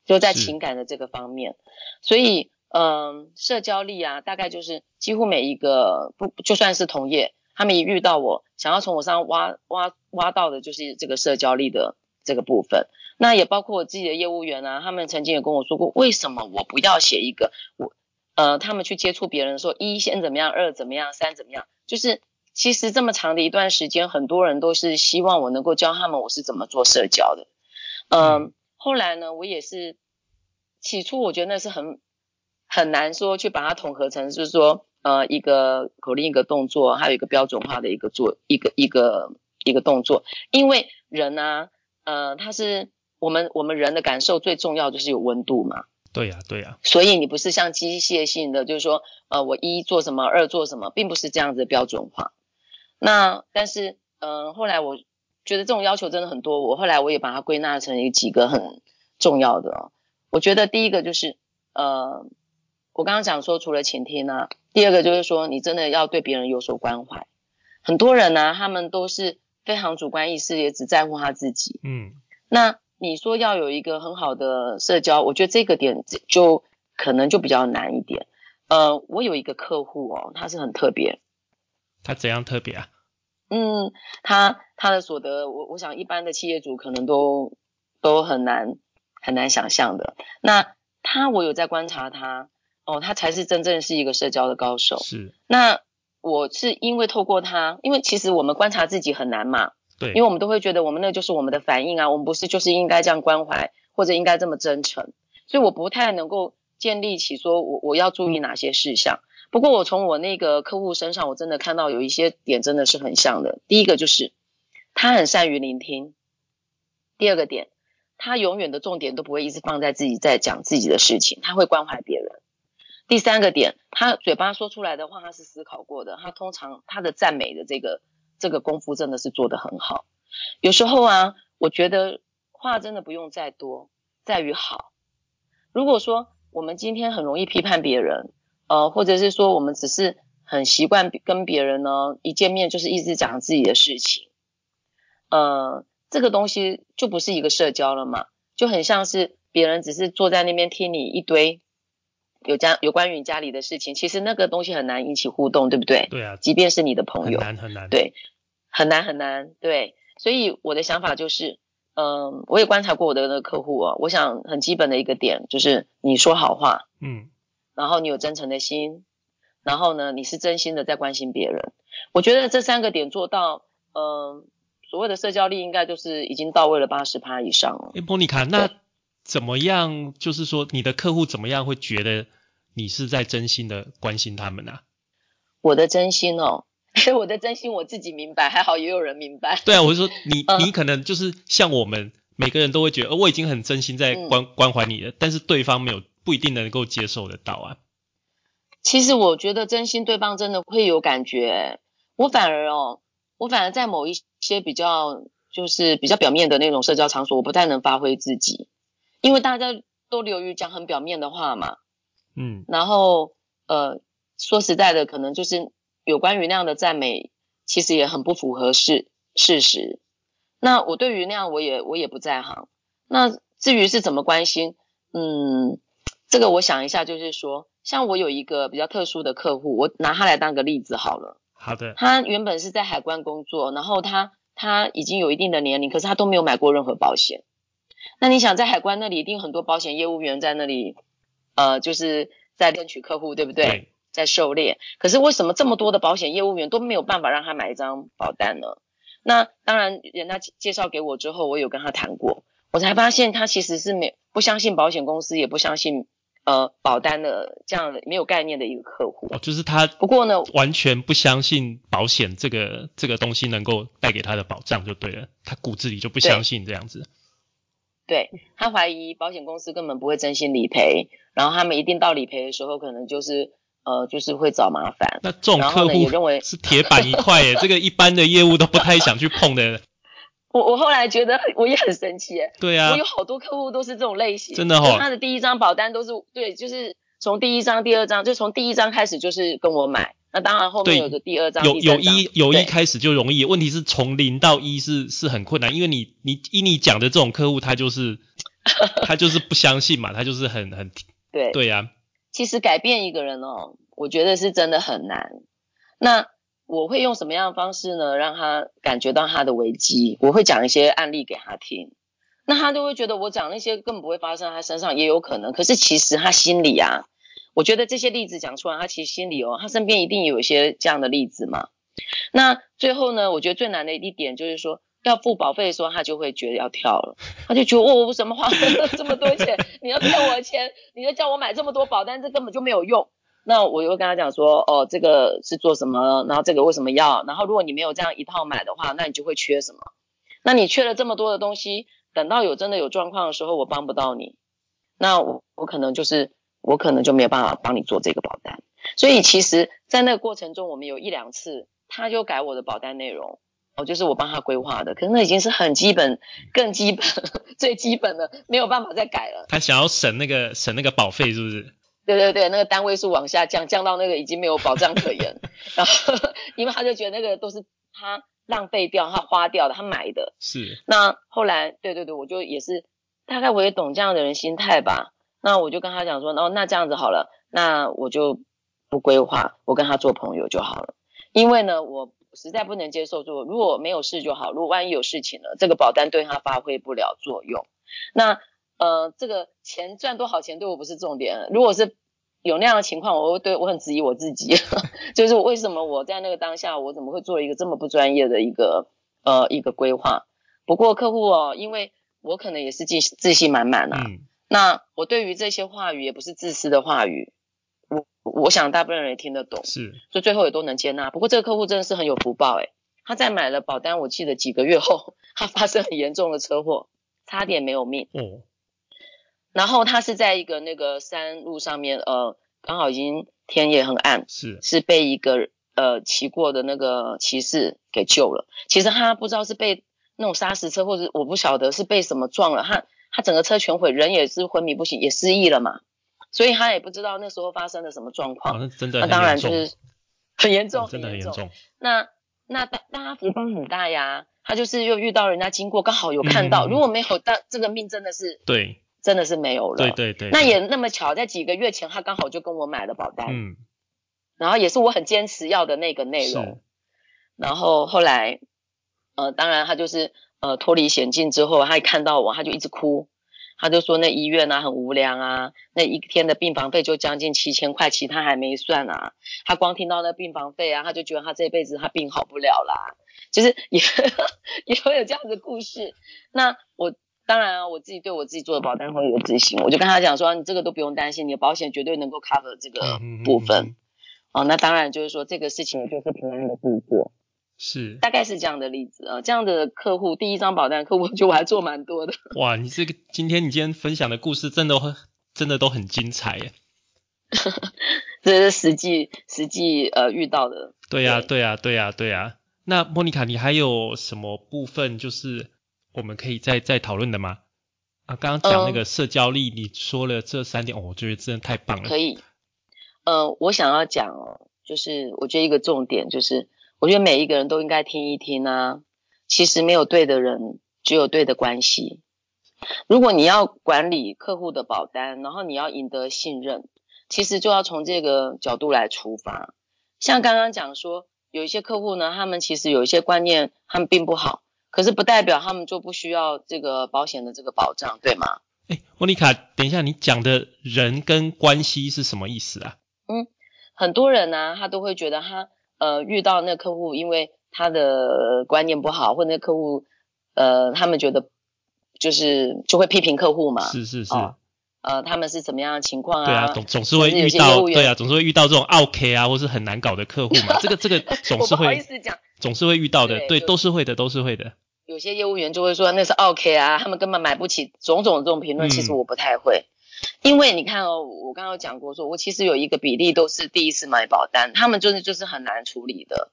就在情感的这个方面，所以嗯，社交力啊，大概就是几乎每一个不就算是同业，他们一遇到我，想要从我身上挖挖挖到的就是这个社交力的这个部分，那也包括我自己的业务员啊，他们曾经也跟我说过，为什么我不要写一个我。呃，他们去接触别人说一先怎么样，二怎么样，三怎么样，就是其实这么长的一段时间，很多人都是希望我能够教他们我是怎么做社交的。嗯，后来呢，我也是起初我觉得那是很很难说去把它统合成，就是说呃一个口令一个动作，还有一个标准化的一个做一个一个一个动作，因为人呢，呃，他是我们我们人的感受最重要就是有温度嘛。对呀，对呀，所以你不是像机械性的，就是说，呃，我一做什么，二做什么，并不是这样子的标准化。那但是，嗯，后来我觉得这种要求真的很多，我后来我也把它归纳成一几个很重要的哦。我觉得第一个就是，呃，我刚刚讲说，除了倾听呢，第二个就是说，你真的要对别人有所关怀。很多人呢，他们都是非常主观意识，也只在乎他自己。嗯，那。你说要有一个很好的社交，我觉得这个点就可能就比较难一点。呃，我有一个客户哦，他是很特别。他怎样特别啊？嗯，他他的所得，我我想一般的企业主可能都都很难很难想象的。那他我有在观察他哦，他才是真正是一个社交的高手。是。那我是因为透过他，因为其实我们观察自己很难嘛。对，因为我们都会觉得我们那就是我们的反应啊，我们不是就是应该这样关怀或者应该这么真诚，所以我不太能够建立起说我我要注意哪些事项。不过我从我那个客户身上，我真的看到有一些点真的是很像的。第一个就是他很善于聆听，第二个点，他永远的重点都不会一直放在自己在讲自己的事情，他会关怀别人。第三个点，他嘴巴说出来的话，他是思考过的，他通常他的赞美的这个这个功夫真的是做得很好。有时候啊，我觉得话真的不用再多，在于好。如果说我们今天很容易批判别人，呃，或者是说我们只是很习惯跟别人呢一见面就是一直讲自己的事情，呃，这个东西就不是一个社交了嘛，就很像是别人只是坐在那边听你一堆有家有关于你家里的事情，其实那个东西很难引起互动，对不对？对啊，即便是你的朋友，很难很难，对，很难很难，对。所以我的想法就是，嗯，我也观察过我的那个客户哦，我想很基本的一个点就是你说好话，嗯，然后你有真诚的心，然后呢，你是真心的在关心别人。我觉得这三个点做到，嗯，所谓的社交力应该就是已经到位了八十趴以上了。哎，莫妮卡，那怎么样？就是说你的客户怎么样会觉得你是在真心的关心他们呢？我的真心哦。*laughs* 我的真心我自己明白，还好也有人明白。对啊，我是说你，你可能就是像我们每个人都会觉得，我已经很真心在关关怀你了，但是对方没有不一定能够接受得到啊。其实我觉得真心对方真的会有感觉，我反而哦，我反而在某一些比较就是比较表面的那种社交场所，我不太能发挥自己，因为大家都流于讲很表面的话嘛。嗯。然后呃，说实在的，可能就是。有关于那样的赞美，其实也很不符合事事实。那我对于那样，我也我也不在行。那至于是怎么关心，嗯，这个我想一下，就是说，像我有一个比较特殊的客户，我拿他来当个例子好了。好的。他原本是在海关工作，然后他他已经有一定的年龄，可是他都没有买过任何保险。那你想，在海关那里一定很多保险业务员在那里，呃，就是在争取客户，对不对？对。在狩猎，可是为什么这么多的保险业务员都没有办法让他买一张保单呢？那当然，人家介绍给我之后，我有跟他谈过，我才发现他其实是没不相信保险公司，也不相信呃保单的这样的没有概念的一个客户。哦，就是他不过呢，完全不相信保险这个这个东西能够带给他的保障就对了，他骨子里就不相信这样子。对他怀疑保险公司根本不会真心理赔，然后他们一定到理赔的时候，可能就是。呃，就是会找麻烦。那这种客户认为是铁板一块耶，这个一般的业务都不太想去碰的。我我后来觉得我也很神奇耶。对啊。我有好多客户都是这种类型。真的哦。他的第一张保单都是对，就是从第一张、第二张，就从第一张开始就是跟我买。那当然后面有个第二张、有有一有一开始就容易，问题是从零到一是是很困难，因为你你依你讲的这种客户，他就是 *laughs* 他就是不相信嘛，他就是很很对对呀。其实改变一个人哦，我觉得是真的很难。那我会用什么样的方式呢？让他感觉到他的危机。我会讲一些案例给他听，那他就会觉得我讲那些根本不会发生在他身上，也有可能。可是其实他心里啊，我觉得这些例子讲出来，他其实心里哦，他身边一定有一些这样的例子嘛。那最后呢，我觉得最难的一点就是说。要付保费的时候，他就会觉得要跳了，他就觉得哦我怎么花了这么多钱？你要骗我钱，你要叫我买这么多保单，这根本就没有用。那我又跟他讲说，哦，这个是做什么？然后这个为什么要？然后如果你没有这样一套买的话，那你就会缺什么？那你缺了这么多的东西，等到有真的有状况的时候，我帮不到你，那我我可能就是我可能就没有办法帮你做这个保单。所以其实，在那个过程中，我们有一两次，他就改我的保单内容。哦，就是我帮他规划的，可是那已经是很基本、更基本、*laughs* 最基本的，没有办法再改了。他想要省那个省那个保费，是不是？对对对，那个单位数往下降，降到那个已经没有保障可言。*laughs* 然后，因为他就觉得那个都是他浪费掉、他花掉的、他买的。是。那后来，对对对，我就也是大概我也懂这样的人心态吧。那我就跟他讲说，哦，那这样子好了，那我就不规划，我跟他做朋友就好了。因为呢，我。实在不能接受，做如果没有事就好。如果万一有事情了，这个保单对他发挥不了作用。那呃，这个钱赚多少钱对我不是重点。如果是有那样的情况，我会对我很质疑我自己，*laughs* 就是为什么我在那个当下，我怎么会做一个这么不专业的一个呃一个规划？不过客户哦，因为我可能也是自自信满满啊。那我对于这些话语也不是自私的话语，我我想大部分人也听得懂，是，所以最后也都能接纳。不过这个客户真的是很有福报诶，他在买了保单，我记得几个月后，*laughs* 他发生很严重的车祸，差点没有命。哦，然后他是在一个那个山路上面，呃，刚好已经天也很暗，是是被一个呃骑过的那个骑士给救了。其实他不知道是被那种砂石车，或者我不晓得是被什么撞了，他他整个车全毁，人也是昏迷不醒，也失忆了嘛。所以他也不知道那时候发生了什么状况。那真的，那当然就是很严重，真的很严重。那那大大家福报很大呀，他就是又遇到人家经过，刚好有看到，如果没有，但这个命真的是对。真的是没有了，对对对，那也那么巧，在几个月前，他刚好就跟我买了保单，嗯，然后也是我很坚持要的那个内容，然后后来，呃，当然他就是呃脱离险境之后，他一看到我，他就一直哭，他就说那医院啊很无良啊，那一天的病房费就将近七千块，其他还没算啊，他光听到那病房费啊，他就觉得他这辈子他病好不了啦，就是也 *laughs* 也会有这样的故事，那我。当然啊，我自己对我自己做的保单会有自信，我就跟他讲说，你这个都不用担心，你的保险绝对能够 cover 这个部分。哦，那当然就是说这个事情就是平安的度过，是，大概是这样的例子啊。这样的客户，第一张保单客户 *laughs* 就我还做蛮多的。哇，你这个今天你今天分享的故事真的会真的都很精彩耶。*laughs* 这是实际实际呃遇到的。对呀，对呀，对呀，对呀。那莫妮卡，你还有什么部分就是？我们可以再再讨论的吗？啊，刚刚讲那个社交力，你说了这三点，我觉得真的太棒了。可以，呃，我想要讲哦，就是我觉得一个重点就是，我觉得每一个人都应该听一听啊。其实没有对的人，只有对的关系。如果你要管理客户的保单，然后你要赢得信任，其实就要从这个角度来出发。像刚刚讲说，有一些客户呢，他们其实有一些观念，他们并不好。可是不代表他们就不需要这个保险的这个保障，对吗？哎，莫妮卡，等一下，你讲的人跟关系是什么意思啊？嗯，很多人呢，他都会觉得他呃遇到那客户，因为他的观念不好，或者那客户呃他们觉得就是就会批评客户嘛。是是是。呃，他们是怎么样的情况啊？对啊，总总是会遇到，对啊，总是会遇到这种 OK 啊，或是很难搞的客户嘛。这个这个 *laughs* 总是会，不好意思讲，总是会遇到的，对，都是会的，都是会的。有些业务员就会说那是 OK 啊，他们根本买不起，种种这种评论，其实我不太会，因为你看哦，我刚刚讲过，说我其实有一个比例都是第一次买保单，他们就是就是很难处理的。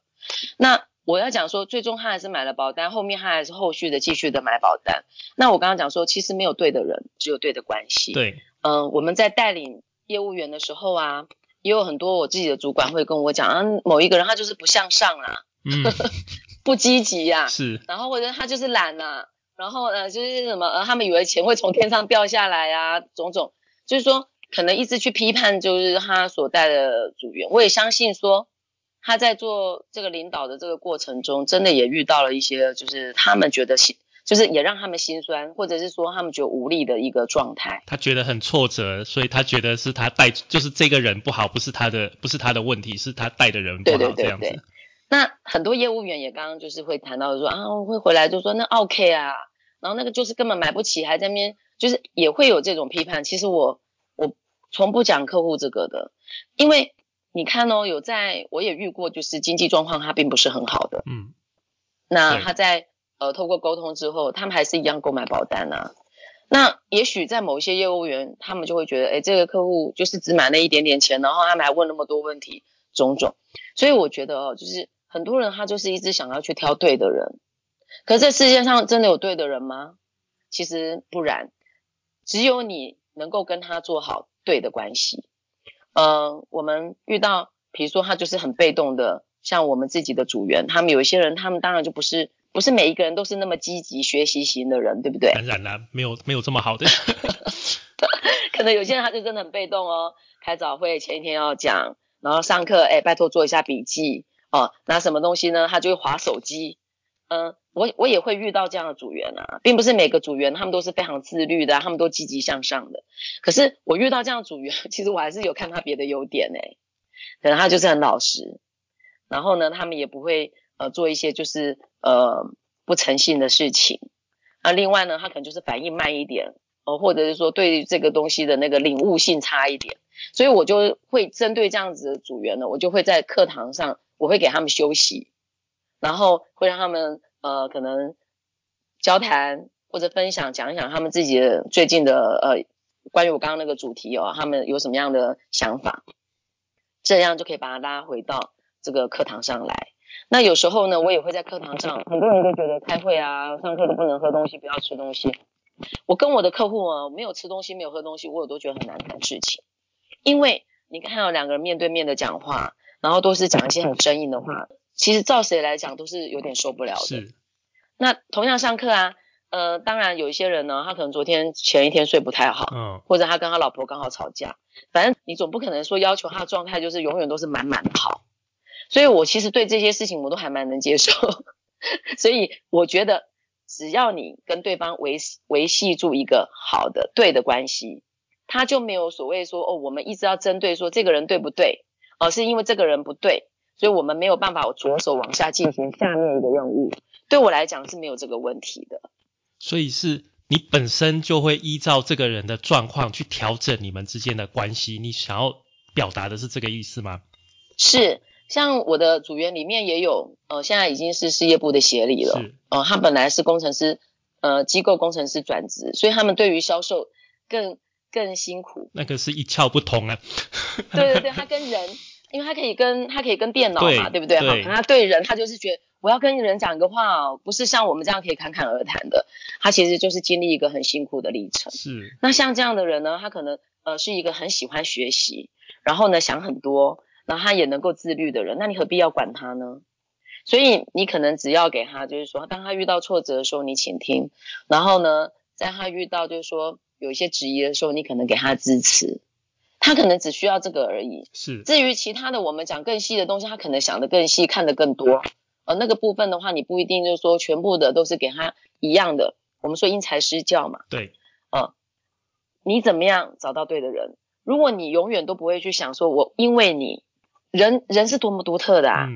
那我要讲说，最终他还是买了保单，后面他还是后续的继续的买保单。那我刚刚讲说，其实没有对的人，只有对的关系。对。嗯，我们在带领业务员的时候啊，也有很多我自己的主管会跟我讲啊，某一个人他就是不向上啊，*laughs* 不积极呀，是，然后或者他就是懒啊，然后呃就是什么呃他们以为钱会从天上掉下来啊，种种，就是说可能一直去批判就是他所带的组员，我也相信说他在做这个领导的这个过程中，真的也遇到了一些就是他们觉得心就是也让他们心酸，或者是说他们觉得无力的一个状态。他觉得很挫折，所以他觉得是他带，就是这个人不好，不是他的，不是他的问题，是他带的人不好这样子。那很多业务员也刚刚就是会谈到说啊，会回来就说那 OK 啊，然后那个就是根本买不起，还在那边就是也会有这种批判。其实我我从不讲客户这个的，因为你看哦，有在我也遇过，就是经济状况他并不是很好的，嗯，那他在。呃，透过沟通之后，他们还是一样购买保单啊。那也许在某一些业务员，他们就会觉得，哎，这个客户就是只买那一点点钱，然后他们还问那么多问题，种种。所以我觉得哦，就是很多人他就是一直想要去挑对的人，可是这世界上真的有对的人吗？其实不然，只有你能够跟他做好对的关系。呃，我们遇到，比如说他就是很被动的，像我们自己的组员，他们有一些人，他们当然就不是。不是每一个人都是那么积极学习型的人，对不对？当然啦，没有没有这么好的。*laughs* 可能有些人他就真的很被动哦，开早会前一天要讲，然后上课哎，拜托做一下笔记哦，拿什么东西呢？他就会划手机。嗯，我我也会遇到这样的组员啊，并不是每个组员他们都是非常自律的，他们都积极向上的。可是我遇到这样组员，*laughs* 其实我还是有看他别的优点哎，可能他就是很老实，然后呢，他们也不会。呃，做一些就是呃不诚信的事情。那另外呢，他可能就是反应慢一点，呃，或者是说对这个东西的那个领悟性差一点，所以我就会针对这样子的组员呢，我就会在课堂上，我会给他们休息，然后会让他们呃可能交谈或者分享，讲一讲他们自己的最近的呃关于我刚刚那个主题哦，他们有什么样的想法，这样就可以把他拉回到这个课堂上来。那有时候呢，我也会在课堂上，很多人都觉得开会啊，上课都不能喝东西，不要吃东西。我跟我的客户啊，没有吃东西，没有喝东西，我有都觉得很难谈事情。因为你看到两个人面对面的讲话，然后都是讲一些很 *laughs* 生硬的话，其实照谁来讲都是有点受不了的。是。那同样上课啊，呃，当然有一些人呢，他可能昨天前一天睡不太好，嗯，或者他跟他老婆刚好吵架，反正你总不可能说要求他的状态就是永远都是满满的好。所以我其实对这些事情我都还蛮能接受，*laughs* 所以我觉得。只要你跟对方维维系住一个好的对的关系，他就没有所谓说哦，我们一直要针对说这个人对不对，而是因为这个人不对，所以我们没有办法我着手往下进行下面一个任务。对我来讲是没有这个问题的。所以是你本身就会依照这个人的状况去调整你们之间的关系。你想要表达的是这个意思吗？是。像我的组员里面也有，呃，现在已经是事业部的协理了，哦，他本来是工程师，呃，机构工程师转职，所以他们对于销售更更辛苦。那个是一窍不通啊。对对对，他跟人，因为他可以跟他可以跟电脑嘛，对不对？哈，他对人，他就是觉得我要跟人讲一个话哦，不是像我们这样可以侃侃而谈的，他其实就是经历一个很辛苦的历程。是。那像这样的人呢，他可能呃是一个很喜欢学习，然后呢想很多。然后他也能够自律的人，那你何必要管他呢？所以你可能只要给他，就是说，当他遇到挫折的时候，你倾听；然后呢，在他遇到就是说有一些质疑的时候，你可能给他支持。他可能只需要这个而已。是。至于其他的，我们讲更细的东西，他可能想的更细，看的更多。呃，那个部分的话，你不一定就是说全部的都是给他一样的。我们说因材施教嘛。对。嗯，你怎么样找到对的人？如果你永远都不会去想说，我因为你。人人是多么独特的啊！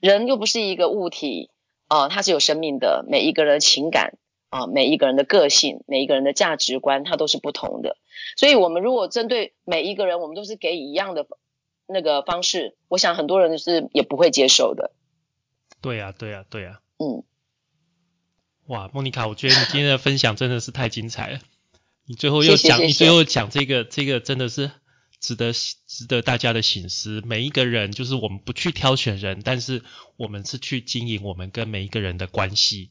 人又不是一个物体啊，他是有生命的。每一个人情感啊，每一个人的个性，每一个人的价值观，它都是不同的。所以，我们如果针对每一个人，我们都是给一样的那个方式，我想很多人是也不会接受的。对呀，对呀，对呀。嗯。哇，莫妮卡，我觉得你今天的分享真的是太精彩了。你最后 *laughs* 又讲，你最后讲这个，这个真的是。值得值得大家的醒思。每一个人就是我们不去挑选人，但是我们是去经营我们跟每一个人的关系。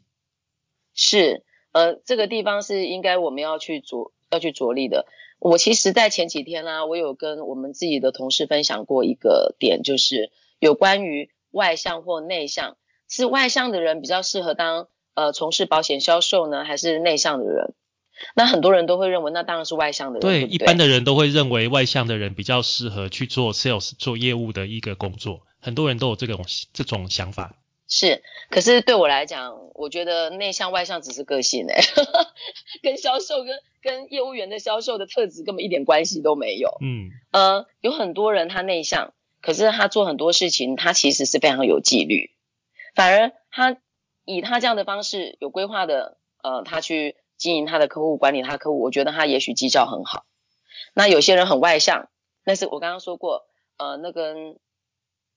是，呃，这个地方是应该我们要去着要去着力的。我其实，在前几天啦，我有跟我们自己的同事分享过一个点，就是有关于外向或内向，是外向的人比较适合当呃从事保险销售呢，还是内向的人？那很多人都会认为，那当然是外向的人。对，一般的人都会认为外向的人比较适合去做 sales 做业务的一个工作。很多人都有这种这种想法。是，可是对我来讲，我觉得内向外向只是个性诶，*laughs* 跟销售跟跟业务员的销售的特质根本一点关系都没有。嗯，呃，有很多人他内向，可是他做很多事情，他其实是非常有纪律，反而他以他这样的方式有规划的，呃，他去。经营他的客户，管理他客户，我觉得他也许绩效很好。那有些人很外向，那是我刚刚说过，呃，那跟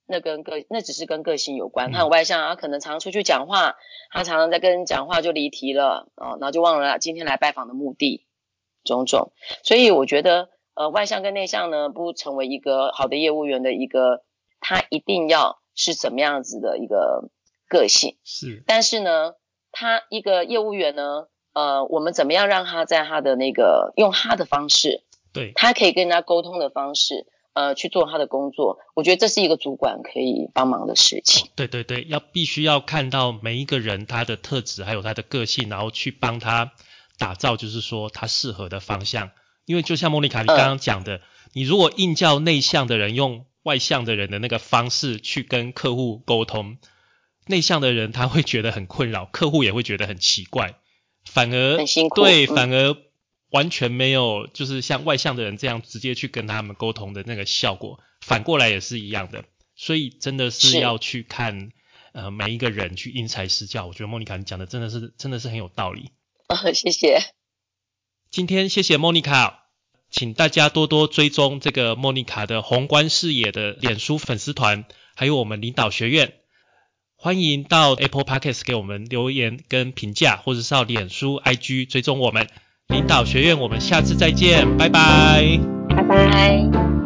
那跟个那只是跟个性有关。他很外向，他可能常常出去讲话，他常常在跟人讲话就离题了，哦，然后就忘了今天来拜访的目的，种种。所以我觉得，呃，外向跟内向呢，不成为一个好的业务员的一个，他一定要是怎么样子的一个个性。是。但是呢，他一个业务员呢？呃，我们怎么样让他在他的那个用他的方式，对他可以跟人家沟通的方式，呃，去做他的工作。我觉得这是一个主管可以帮忙的事情。对对对，要必须要看到每一个人他的特质，还有他的个性，然后去帮他打造，就是说他适合的方向。因为就像莫妮卡你刚刚讲的，你如果硬叫内向的人用外向的人的那个方式去跟客户沟通，内向的人他会觉得很困扰，客户也会觉得很奇怪。反而很辛苦，对，反而完全没有，就是像外向的人这样直接去跟他们沟通的那个效果，反过来也是一样的。所以真的是要去看，呃，每一个人去因材施教。我觉得莫妮卡你讲的真的是真的是很有道理。啊、哦，谢谢。今天谢谢莫妮卡，请大家多多追踪这个莫妮卡的宏观视野的脸书粉丝团，还有我们领导学院。欢迎到 Apple Podcast 给我们留言跟评价，或者是到脸书 IG 追踪我们。领导学院我们下次再见拜拜。拜拜。